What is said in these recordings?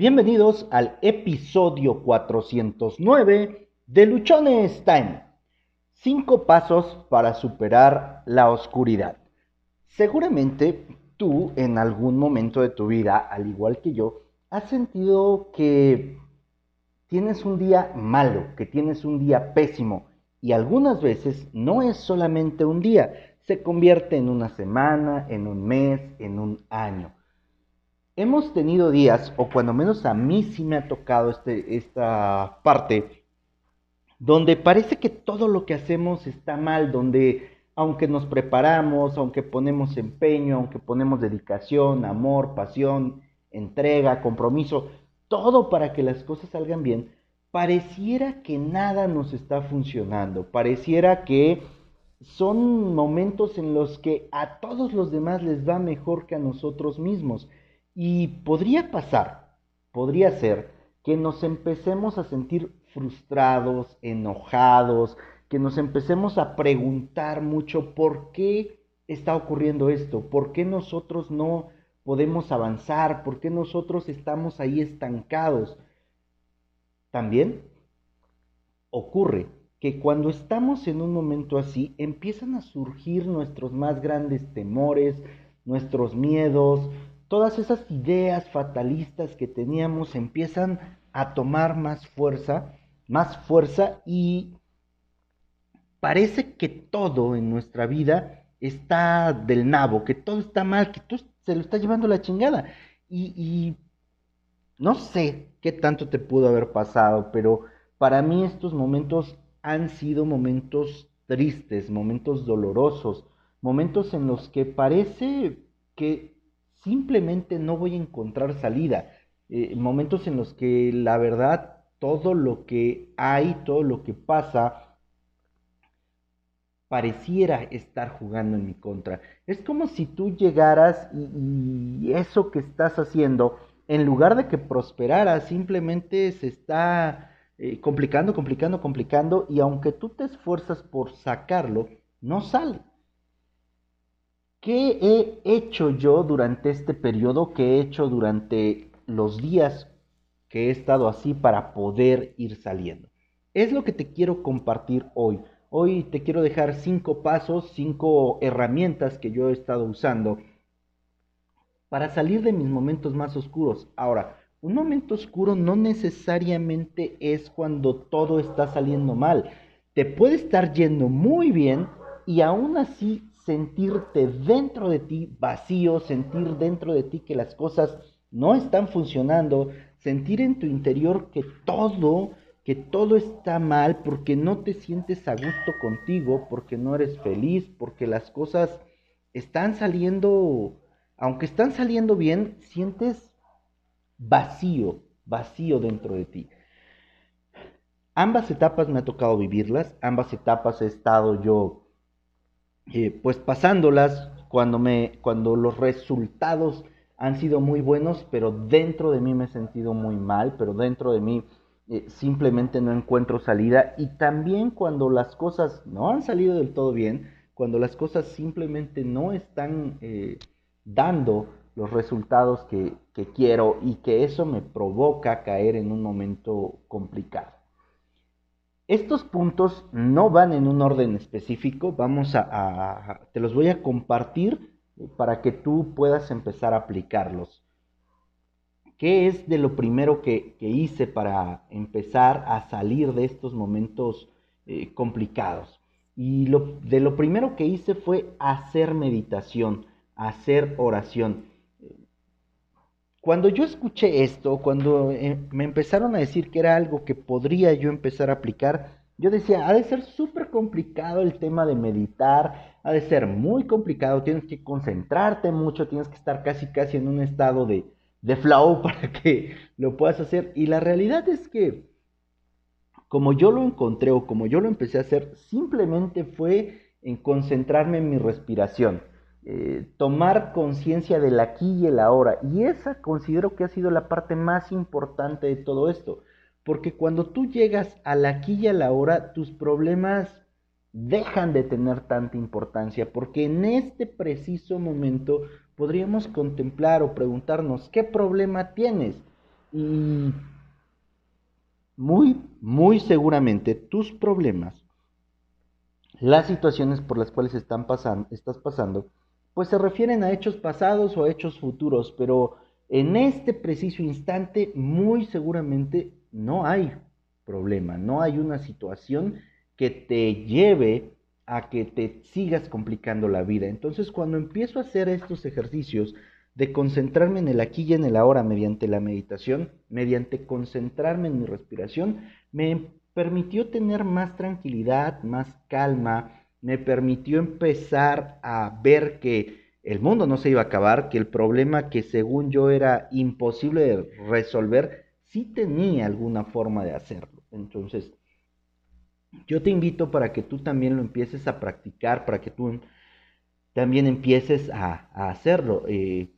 Bienvenidos al episodio 409 de Luchones Time. Cinco pasos para superar la oscuridad. Seguramente tú en algún momento de tu vida, al igual que yo, has sentido que tienes un día malo, que tienes un día pésimo. Y algunas veces no es solamente un día, se convierte en una semana, en un mes, en un año. Hemos tenido días, o cuando menos a mí sí me ha tocado este, esta parte, donde parece que todo lo que hacemos está mal, donde aunque nos preparamos, aunque ponemos empeño, aunque ponemos dedicación, amor, pasión, entrega, compromiso, todo para que las cosas salgan bien, pareciera que nada nos está funcionando, pareciera que son momentos en los que a todos los demás les va mejor que a nosotros mismos. Y podría pasar, podría ser, que nos empecemos a sentir frustrados, enojados, que nos empecemos a preguntar mucho por qué está ocurriendo esto, por qué nosotros no podemos avanzar, por qué nosotros estamos ahí estancados. También ocurre que cuando estamos en un momento así, empiezan a surgir nuestros más grandes temores, nuestros miedos, todas esas ideas fatalistas que teníamos empiezan a tomar más fuerza, más fuerza y parece que todo en nuestra vida está del nabo, que todo está mal, que todo se lo está llevando la chingada. Y, y no sé qué tanto te pudo haber pasado, pero para mí estos momentos han sido momentos tristes, momentos dolorosos, momentos en los que parece que simplemente no voy a encontrar salida, eh, momentos en los que la verdad todo lo que hay, todo lo que pasa, pareciera estar jugando en mi contra. Es como si tú llegaras y, eso que estás haciendo, en lugar de que prosperara, simplemente se está eh, complicando, complicando, complicando, y aunque tú te esfuerzas por sacarlo, no sale. ¿Qué he hecho yo durante este periodo? ¿Qué he hecho durante los días que he estado así para poder ir saliendo? Es lo que te quiero compartir hoy. Hoy te quiero dejar cinco pasos, cinco herramientas que yo he estado usando para salir de mis momentos más oscuros. Ahora, un momento oscuro no necesariamente es cuando todo está saliendo mal. Te puede estar yendo muy bien y aún así sentirte dentro de ti vacío, sentir dentro de ti que las cosas no están funcionando, sentir en tu interior que todo, que todo está mal porque no te sientes a gusto contigo, porque no eres feliz, porque las cosas están saliendo, aunque están saliendo bien, sientes vacío, vacío dentro de ti. Ambas etapas me ha tocado vivirlas, ambas etapas he estado yo eh, pues pasándolas cuando, me, cuando los resultados han sido muy buenos, pero dentro de mí me he sentido muy mal, pero dentro de mí eh, simplemente no encuentro salida. Y también cuando las cosas no han salido del todo bien, cuando las cosas simplemente no están eh, dando los resultados que, quiero y que eso me provoca caer en un momento complicado. Estos puntos no van en un orden específico, vamos a, te los voy a compartir para que tú puedas empezar a aplicarlos. ¿Qué es de lo primero que, hice para empezar a salir de estos momentos eh, complicados? Y lo, de lo primero que hice fue hacer meditación, hacer oración. Cuando yo escuché esto, cuando eh, me empezaron a decir que era algo que podría yo empezar a aplicar, yo decía, ha de ser súper complicado el tema de meditar, ha de ser muy complicado, tienes que concentrarte mucho, tienes que estar casi casi en un estado de, de flow para que lo puedas hacer. Y la realidad es que, como yo lo encontré o como yo lo empecé a hacer, simplemente fue en concentrarme en mi respiración. Eh, tomar conciencia del aquí y el ahora. Y esa considero que ha sido la parte más importante de todo esto. Porque cuando tú llegas al aquí y al ahora, tus problemas dejan de tener tanta importancia. Porque en este preciso momento podríamos contemplar o preguntarnos, ¿qué problema tienes? Y muy, muy seguramente tus problemas, las situaciones por las cuales están estás pasando, pues se refieren a hechos pasados o a hechos futuros, pero en este preciso instante muy seguramente no hay problema, no hay una situación que te lleve a que te sigas complicando la vida. Entonces cuando empiezo a hacer estos ejercicios de concentrarme en el aquí y en el ahora mediante la meditación, mediante concentrarme en mi respiración, me permitió tener más tranquilidad, más calma, me permitió empezar a ver que el mundo no se iba a acabar, que el problema que según yo era imposible de resolver, sí tenía alguna forma de hacerlo. Entonces, yo te invito para que tú también lo empieces a practicar, para que tú también empieces a, hacerlo. Eh,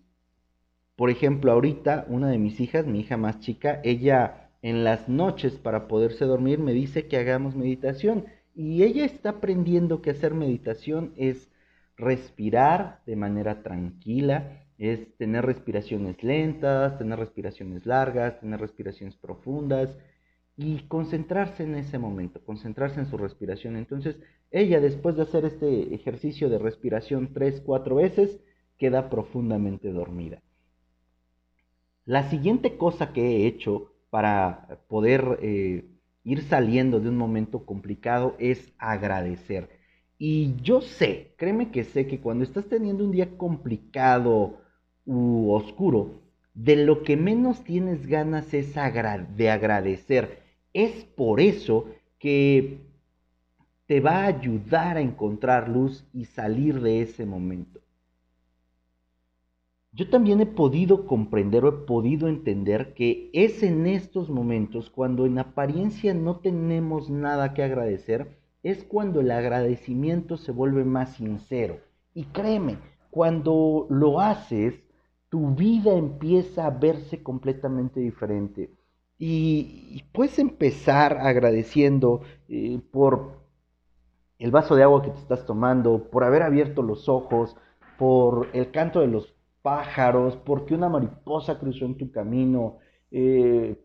por ejemplo, ahorita una de mis hijas, mi hija más chica, ella en las noches para poderse dormir me dice que hagamos meditación y ella está aprendiendo que hacer meditación es respirar de manera tranquila, es tener respiraciones lentas, tener respiraciones largas, tener respiraciones profundas y concentrarse en ese momento, concentrarse en su respiración. Entonces, ella después de hacer este ejercicio de respiración tres, cuatro veces, queda profundamente dormida. La siguiente cosa que he hecho para poder eh, ir saliendo de un momento complicado es agradecer. Y yo sé, créeme que sé que cuando estás teniendo un día complicado u oscuro, de lo que menos tienes ganas es de agradecer. Es por eso que te va a ayudar a encontrar luz y salir de ese momento yo también he podido comprender o he podido entender que es en estos momentos cuando en apariencia no tenemos nada que agradecer, es cuando el agradecimiento se vuelve más sincero. Y créeme, cuando lo haces, tu vida empieza a verse completamente diferente. Y, puedes empezar agradeciendo eh, por el vaso de agua que te estás tomando, por haber abierto los ojos, por el canto de los pájaros, porque una mariposa cruzó en tu camino, eh,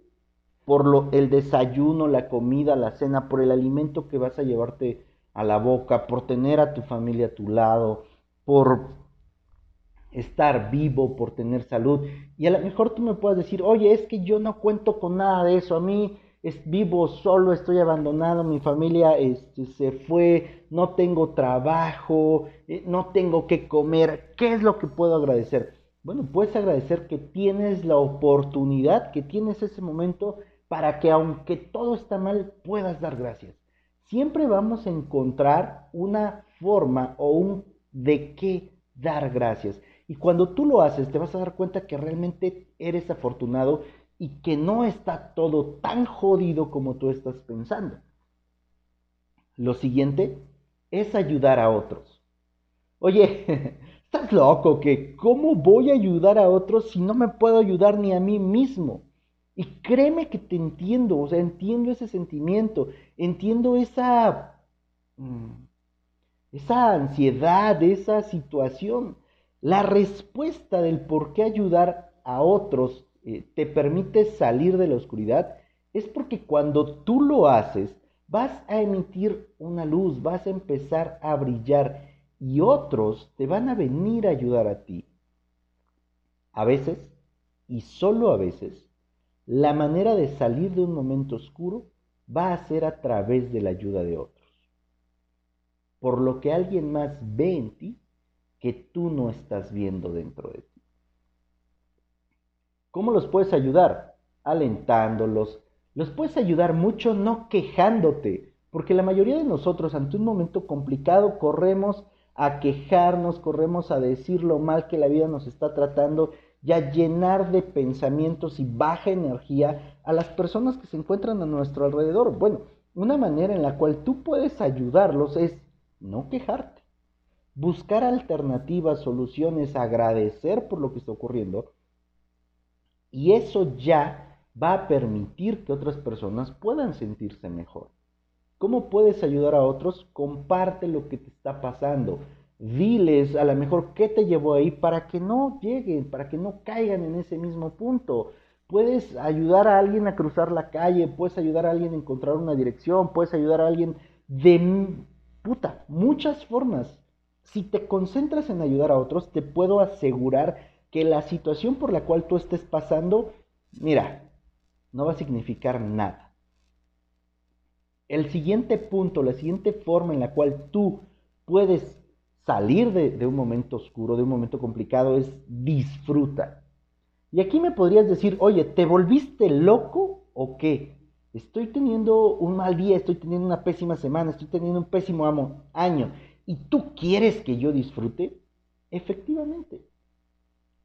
por lo, el desayuno, la comida, la cena, por el alimento que vas a llevarte a la boca, por tener a tu familia a tu lado, por estar vivo, por tener salud. Y a lo mejor tú me puedes decir, oye, es que yo no cuento con nada de eso, a mí es, vivo solo, estoy abandonado, mi familia este, se fue, no tengo trabajo, eh, no tengo que comer. ¿Qué es lo que puedo agradecer? Bueno, puedes agradecer que tienes la oportunidad, que tienes ese momento para que aunque todo está mal, puedas dar gracias. Siempre vamos a encontrar una forma o un de qué dar gracias. Y cuando tú lo haces, te vas a dar cuenta que realmente eres afortunado y que no está todo tan jodido como tú estás pensando. Lo siguiente es ayudar a otros. Oye, estás loco que cómo voy a ayudar a otros si no me puedo ayudar ni a mí mismo. Y créeme que te entiendo, o sea, entiendo ese sentimiento, entiendo esa mm, esa ansiedad, esa situación. La respuesta del por qué ayudar a otros eh, te permite salir de la oscuridad, es porque cuando tú lo haces, vas a emitir una luz, vas a empezar a brillar y otros te van a venir a ayudar a ti. A veces, y solo a veces, la manera de salir de un momento oscuro va a ser a través de la ayuda de otros. Por lo que alguien más ve en ti que tú no estás viendo dentro de ti. ¿Cómo los puedes ayudar? Alentándolos. Los puedes ayudar mucho no quejándote, porque la mayoría de nosotros ante un momento complicado corremos a quejarnos, corremos a decir lo mal que la vida nos está tratando y a llenar de pensamientos y baja energía a las personas que se encuentran a nuestro alrededor. Bueno, una manera en la cual tú puedes ayudarlos es no quejarte, buscar alternativas, soluciones, agradecer por lo que está ocurriendo y eso ya va a permitir que otras personas puedan sentirse mejor. ¿Cómo puedes ayudar a otros? Comparte lo que te está pasando. Diles a lo mejor qué te llevó ahí para que no lleguen, para que no caigan en ese mismo punto. puedes ayudar a alguien a cruzar la calle, puedes ayudar a alguien a encontrar una dirección, puedes ayudar a alguien de muchas formas. Si te concentras en ayudar a otros, te puedo asegurar que la situación por la cual tú estés pasando, mira, no va a significar nada. El siguiente punto, la siguiente forma en la cual tú puedes salir de, un momento oscuro, de un momento complicado, es disfruta. Y aquí me podrías decir, oye, ¿te volviste loco o qué? Estoy teniendo un mal día, estoy teniendo una pésima semana, estoy teniendo un pésimo año y tú quieres que yo disfrute, efectivamente,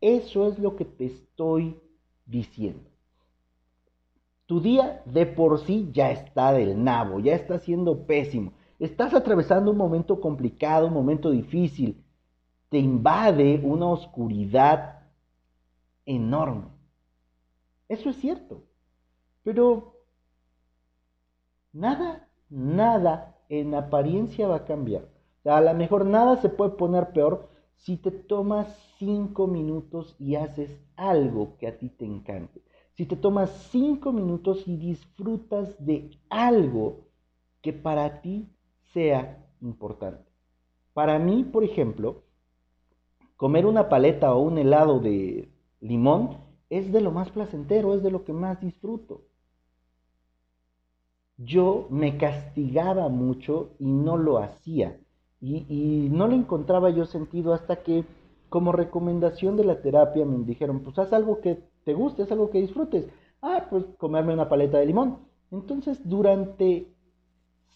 eso es lo que te estoy diciendo. Tu día de por sí ya está del nabo, ya está siendo pésimo. Estás atravesando un momento complicado, un momento difícil. Te invade una oscuridad enorme. Eso es cierto. Pero nada, nada en apariencia va a cambiar a lo mejor nada se puede poner peor si te tomas cinco minutos y haces algo que a ti te encante. Si te tomas cinco minutos y disfrutas de algo que para ti sea importante. Para mí, por ejemplo, comer una paleta o un helado de limón es de lo más placentero, es de lo que más disfruto. Yo me castigaba mucho y no lo hacía. Y, no le encontraba yo sentido hasta que como recomendación de la terapia me dijeron, pues haz algo que te guste, haz algo que disfrutes. Ah, pues comerme una paleta de limón. Entonces durante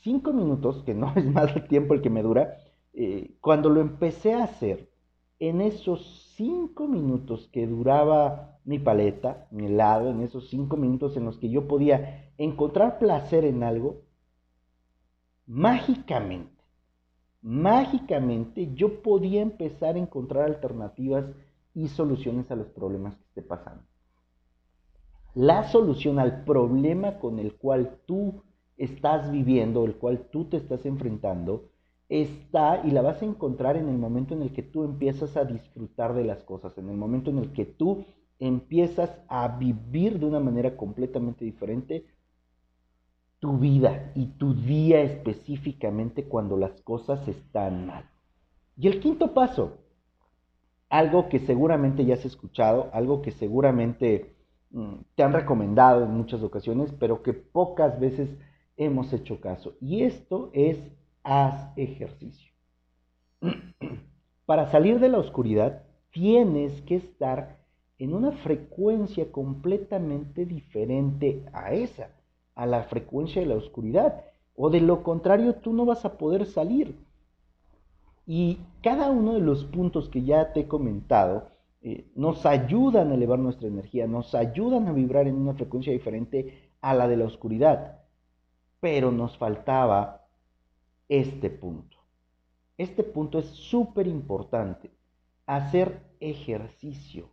cinco minutos, que no es más el tiempo el que me dura, eh, cuando lo empecé a hacer, en esos cinco minutos que duraba mi paleta, mi helado, en esos cinco minutos en los que yo podía encontrar placer en algo, mágicamente mágicamente yo podía empezar a encontrar alternativas y soluciones a los problemas que esté pasando. La solución al problema con el cual tú estás viviendo, el cual tú te estás enfrentando, está y la vas a encontrar en el momento en el que tú empiezas a disfrutar de las cosas, en el momento en el que tú empiezas a vivir de una manera completamente diferente tu vida y tu día específicamente cuando las cosas están mal. Y el quinto paso, algo que seguramente ya has escuchado, algo que seguramente mm, te han recomendado en muchas ocasiones, pero que pocas veces hemos hecho caso. Y esto es haz ejercicio. Para salir de la oscuridad tienes que estar en una frecuencia completamente diferente a esa a la frecuencia de la oscuridad. O de lo contrario, tú no vas a poder salir. Y cada uno de los puntos que ya te he comentado eh, nos ayudan a elevar nuestra energía, nos ayudan a vibrar en una frecuencia diferente a la de la oscuridad. Pero nos faltaba este punto. Este punto es súper importante. Hacer ejercicio.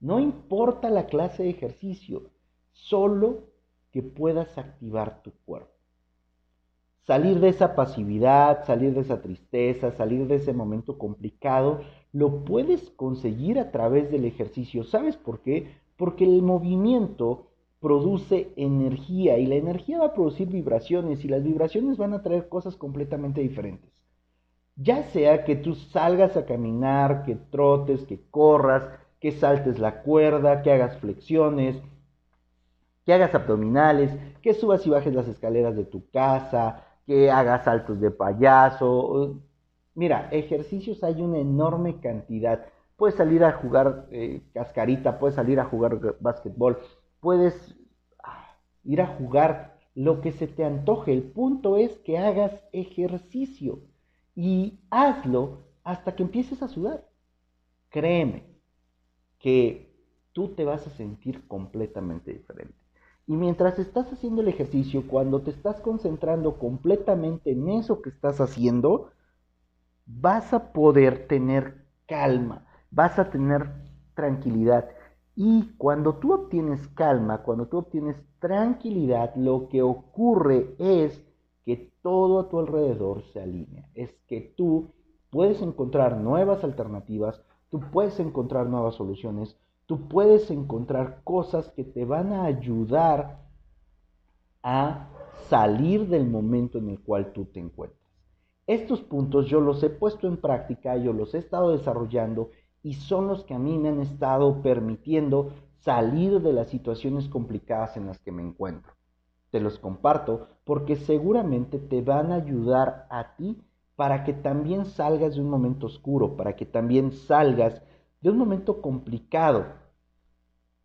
No importa la clase de ejercicio, solo que puedas activar tu cuerpo. Salir de esa pasividad, salir de esa tristeza, salir de ese momento complicado, lo puedes conseguir a través del ejercicio. ¿Sabes por qué? Porque el movimiento produce energía y la energía va a producir vibraciones y las vibraciones van a traer cosas completamente diferentes. Ya sea que tú salgas a caminar, que trotes, que corras, que saltes la cuerda, que hagas flexiones, que hagas abdominales, que subas y bajes las escaleras de tu casa, que hagas saltos de payaso. Mira, ejercicios hay una enorme cantidad. Puedes salir a jugar eh, cascarita, puedes salir a jugar básquetbol, puedes ah, ir a jugar lo que se te antoje. El punto es que hagas ejercicio y hazlo hasta que empieces a sudar. Créeme que tú te vas a sentir completamente diferente. Y mientras estás haciendo el ejercicio, cuando te estás concentrando completamente en eso que estás haciendo, vas a poder tener calma, vas a tener tranquilidad. Y cuando tú obtienes calma, cuando tú obtienes tranquilidad, lo que ocurre es que todo a tu alrededor se alinea. Es que tú puedes encontrar nuevas alternativas, tú puedes encontrar nuevas soluciones, tú puedes encontrar cosas que te van a ayudar a salir del momento en el cual tú te encuentras. Estos puntos yo los he puesto en práctica, yo los he estado desarrollando y son los que a mí me han estado permitiendo salir de las situaciones complicadas en las que me encuentro. Te los comparto porque seguramente te van a ayudar a ti para que también salgas de un momento oscuro, para que también salgas de un momento complicado,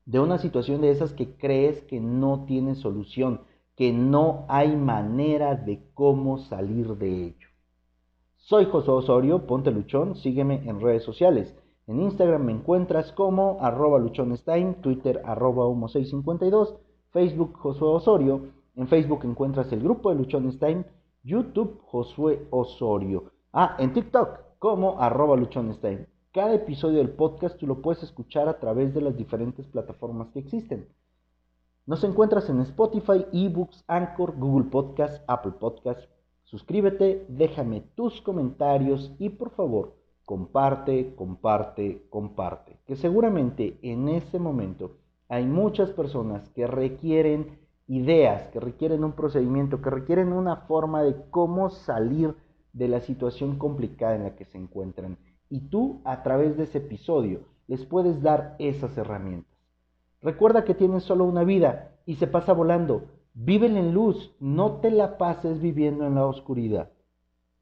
de una situación de esas que crees que no tiene solución, que no hay manera de cómo salir de ello. Soy José Osorio, ponte luchón, sígueme en redes sociales. En Instagram me encuentras como arroba luchonestime, Twitter arroba humo652, Facebook Josué Osorio. En Facebook encuentras el grupo de Luchonestime, YouTube Josué Osorio. Ah, en TikTok como arroba luchonestime. Cada episodio del podcast tú lo puedes escuchar a través de las diferentes plataformas que existen. Nos encuentras en Spotify, eBooks, Anchor, Google Podcast, Apple Podcast. Suscríbete, déjame tus comentarios y por favor comparte, comparte, comparte. Que seguramente en ese momento hay muchas personas que requieren ideas, que requieren un procedimiento, que requieren una forma de cómo salir de la situación complicada en la que se encuentran. Y tú a través de ese episodio les puedes dar esas herramientas. Recuerda que tienes solo una vida y se pasa volando. Vive en luz, no te la pases viviendo en la oscuridad.